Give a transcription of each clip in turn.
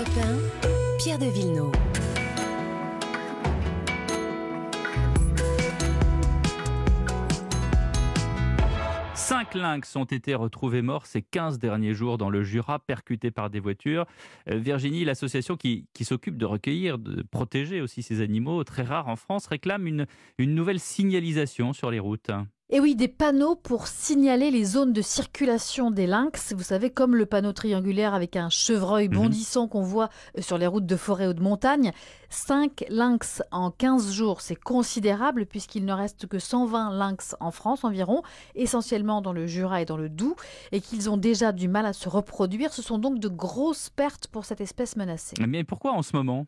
Europe 1, Pierre de Villeneuve. Cinq lynx ont été retrouvés morts ces 15 derniers jours dans le Jura, percutés par des voitures. Euh, Virginie, l'association qui, s'occupe de recueillir, de protéger aussi ces animaux très rares en France, réclame une nouvelle signalisation sur les routes. Et oui, des panneaux pour signaler les zones de circulation des lynx. Vous savez, comme le panneau triangulaire avec un chevreuil Mhm. bondissant qu'on voit euh, sur les routes de forêt ou de montagne. 5 lynx en 15 jours, c'est considérable puisqu'il ne reste que 120 lynx en France environ, essentiellement dans le Jura et dans le Doubs, et qu'ils ont déjà du mal à se reproduire. Ce sont donc de grosses pertes pour cette espèce menacée. Mais pourquoi en ce moment?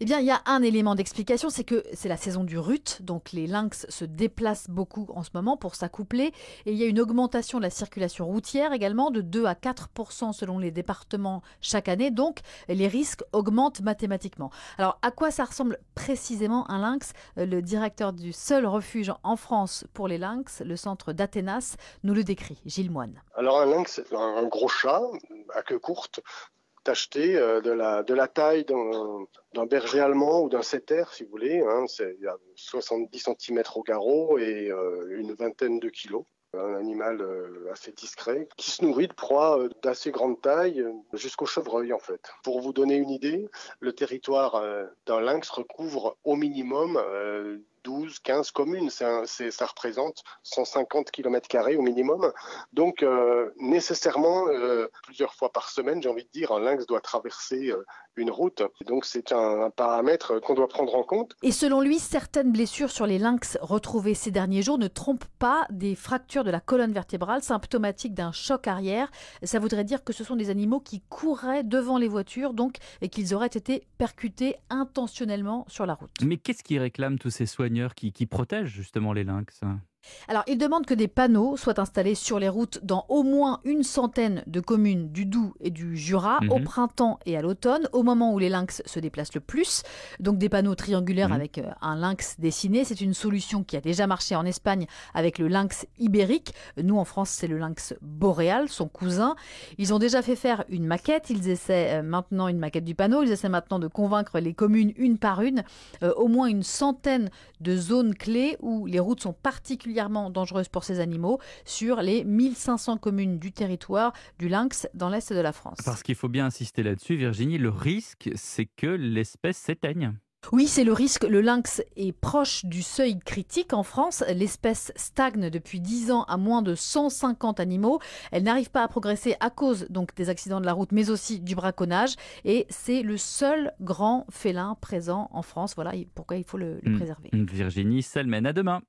Eh bien, il y a un élément d'explication, c'est que c'est la saison du rut, donc les lynx se déplacent beaucoup en ce moment pour s'accoupler, et il y a une augmentation de la circulation routière également de 2 à 4% selon les départements chaque année, donc les risques augmentent mathématiquement. Alors, à quoi ça ressemble précisément un lynx? Euh, Le directeur du seul refuge en France pour les lynx, le centre d'Athénas, nous le décrit, Gilles Moine. Alors un lynx, c'est un, un gros chat à queue courte, tacheté euh, de, la, de la taille d'un berger allemand ou d'un setter, si vous voulez. Hein, il y a 70 cm au garrot et euh, une vingtaine de kilos. Un animal euh, assez discret qui se nourrit de proies d'assez grande taille jusqu'au chevreuil en fait. Pour vous donner une idée, le territoire d'un lynx recouvre au minimum 12, 15 communes. Un- ça représente 150 km au minimum. Donc, euh, nécessairement, euh, plusieurs fois par semaine, j'ai envie de dire, un lynx doit traverser euh, une route. Donc, c'est un, un paramètre qu'on doit prendre en compte. Et selon lui, certaines blessures sur les lynx retrouvées ces derniers jours ne trompent pas des fractures de la colonne vertébrale symptomatiques d'un choc arrière. Ça voudrait dire que ce sont des animaux qui couraient devant les voitures, donc, et qu'ils auraient été percutés intentionnellement sur la route. Mais qu'est-ce qui réclament tous ces qui, qui protègent justement les lynx Alors, il demande que des panneaux soient installés sur les routes dans au moins une centaine de communes du Doubs et du Jura Mhm. au printemps et à l'automne, au moment où les lynx se déplacent le plus. Donc, des panneaux triangulaires Mhm. avec euh, un lynx dessiné. C'est une solution qui a déjà marché en Espagne avec le lynx ibérique. Nous, en France, c'est le lynx boréal, son cousin. Ils ont déjà fait faire une maquette. Ils essaient euh, maintenant une maquette du panneau. Ils essaient maintenant de convaincre les communes une par une, euh, au moins une centaine de zones clés où les routes sont particulièrement dangereuses pour ces animaux sur les 1500 communes du territoire du lynx dans l'est de la France. Parce qu'il faut bien insister là-dessus, Virginie, le risque, c'est que l'espèce s'éteigne. Oui, c'est le risque. Le lynx est proche du seuil critique en France. L'espèce stagne depuis 10 ans à moins de 150 animaux. Elle n'arrive pas à progresser à cause donc des accidents de la route, mais aussi du braconnage. Et c'est le seul grand félin présent en France. Voilà pourquoi il faut le, le Mm. préserver. Virginie Selmen, à demain.